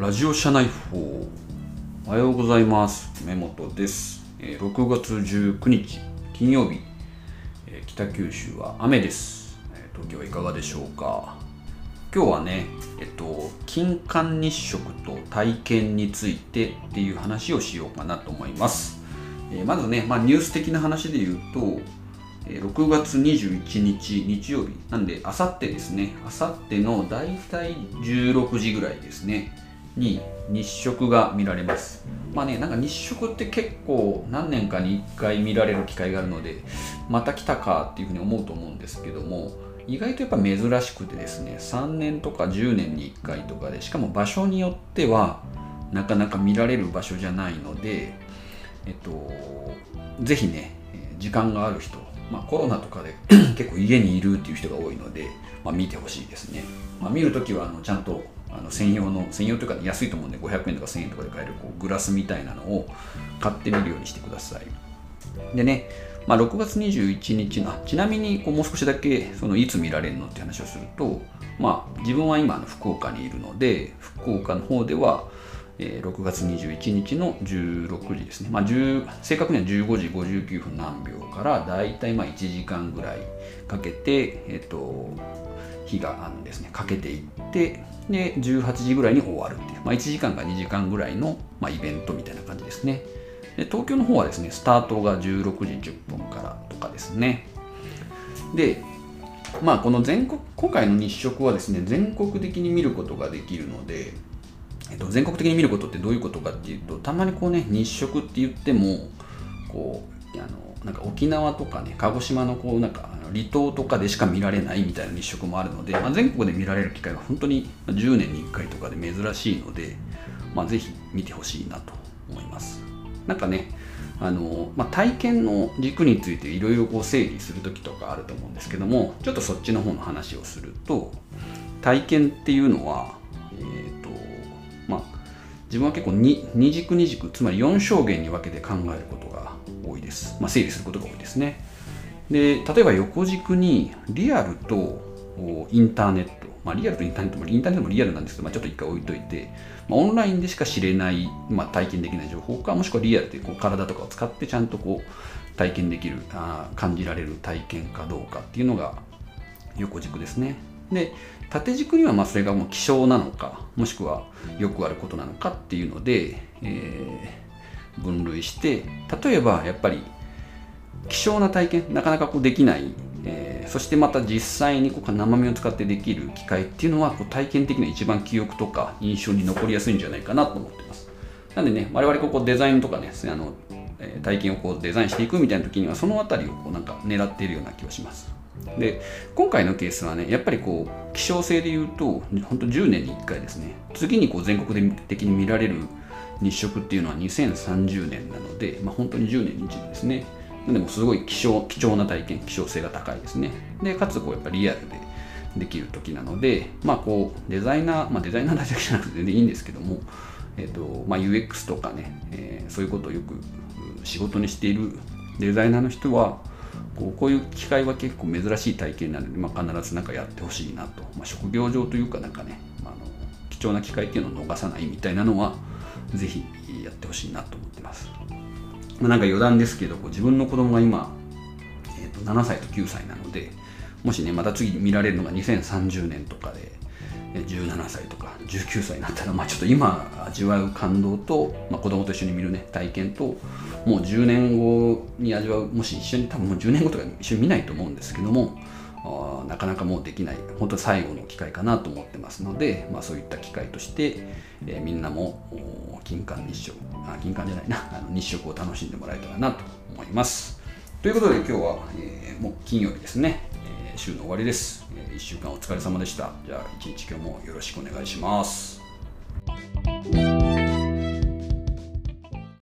ラジオ社内報。おはようございます。目本です。えー6月19日金曜日。えー北九州は雨です。えー東京はいかがでしょうか。今日はねえっと金環日食と体験についてっていう話をしようかなと思います。えーまずね、まあ、ニュース的な話で言うとえー6月21日日曜日。なんであさってですね。あさってのだいたい16時ぐらいですね。に日食が見られます。まあねなんか日食って結構何年かに1回見られる機会があるのでまた来たかっていうふうに思うと思うんですけども意外とやっぱ珍しくてですね3年とか10年に1回とかでしかも場所によってはなかなか見られる場所じゃないのでえっとぜひね時間がある人まあ、コロナとかで 結構家にいるっていう人が多いので、まあ、見てほしいですね、まあ、見るときはあのちゃんとあの専用の専用というか安いと思うんで500円とか1000円とかで買えるこうグラスみたいなのを買ってみるようにしてください。でね、まあ、6月21日のあちなみにこうもう少しだけそのいつ見られるのって話をすると、まあ、自分は今あの福岡にいるので福岡の方ではえ6月21日の16時ですね、まあ、正確には15時59分何秒からだいたいまあ1時間ぐらいかけて、えっと日があるんですね。かけていってで18時ぐらいに終わるっていう、まあ、1時間か2時間ぐらいの、まあ、イベントみたいな感じですね。で東京の方はですねスタートが16時10分からとかですね。でまあこの全国今回の日食はですね全国的に見ることができるのでえっと、全国的に見ることってどういうことかっていうとたまにこうね日食って言ってもこうあのなんか沖縄とかね鹿児島のこうなんか離島とかでしか見られないみたいな日食もあるので、まあ、全国で見られる機会が本当に10年に1回とかで珍しいので、まあ、ぜひ見てほしいなと思います。なんかねあの、まあ、体験の軸についていろいろ整理する時とかあると思うんですけどもちょっとそっちの方の話をすると体験っていうのはまあ、自分は結構二軸二軸つまり4象限に分けて考えることが多いです、まあ、整理することが多いですね。で例えば横軸にリアルとインターネット、まあ、リアルとインターネット。もインターネットもリアルなんですけど、まあ、ちょっと一回置いといて、まあ、オンラインでしか知れない、まあ、体験できない情報かもしくはリアルでこう体とかを使ってちゃんとこう体験できるあ感じられる体験かどうかっていうのが横軸ですね。で縦軸にはまあそれがもう希少なのかもしくはよくあることなのかっていうので、えー分類して例えばやっぱり希少な体験なかなかこうできない、えーそしてまた実際にこう生身を使ってできる機会っていうのはこう体験的には一番記憶とか印象に残りやすいんじゃないかなと思ってます。なんでね我々ここデザインとかねあの体験をこうデザインしていくみたいな時にはその辺りをこうなんか狙っているような気がします。で今回のケースはねやっぱりこう希少性で言うと本当10年に1回ですね。次にこう全国的に見られる日食っていうのは2030年なので、まあ、本当に10年に一度ですね。でもすごい希少貴重な体験希少性が高いですね。でかつこうやっぱリアルでできる時なのでまあこうデザイナー、まあ、デザイナーだけじゃなくて全然いいんですけども、えーとまあ、UX とかね、えーそういうことをよく仕事にしているデザイナーの人はこうこういう機会は結構珍しい体験なので、まあ、必ず何かやってほしいなと、まあ、職業上というかなんかね、まあ、あの貴重な機会っていうのを逃さないみたいなのは是非やってほしいなと思ってます、まあ、なんか余談ですけどこう自分の子供が今、えー、と7歳と9歳なのでもしねまた次見られるのが2030年とかで17歳とか19歳になったら、まあ、ちょっと今味わう感動と、まあ、子供と一緒に見るね体験ともう10年後に味わうもし一緒に多分もう10年後とか一緒に見ないと思うんですけどもあなかなかもうできない本当最後の機会かなと思ってますので、まあ、そういった機会として、えーみんなもお金環日食あ金環じゃないなあの日食を楽しんでもらえたらなと思います。ということで今日は、えーもう金曜日ですね、週の終わりです、え1週間お疲れ様でした。じゃあ一日今日もよろしくお願いします。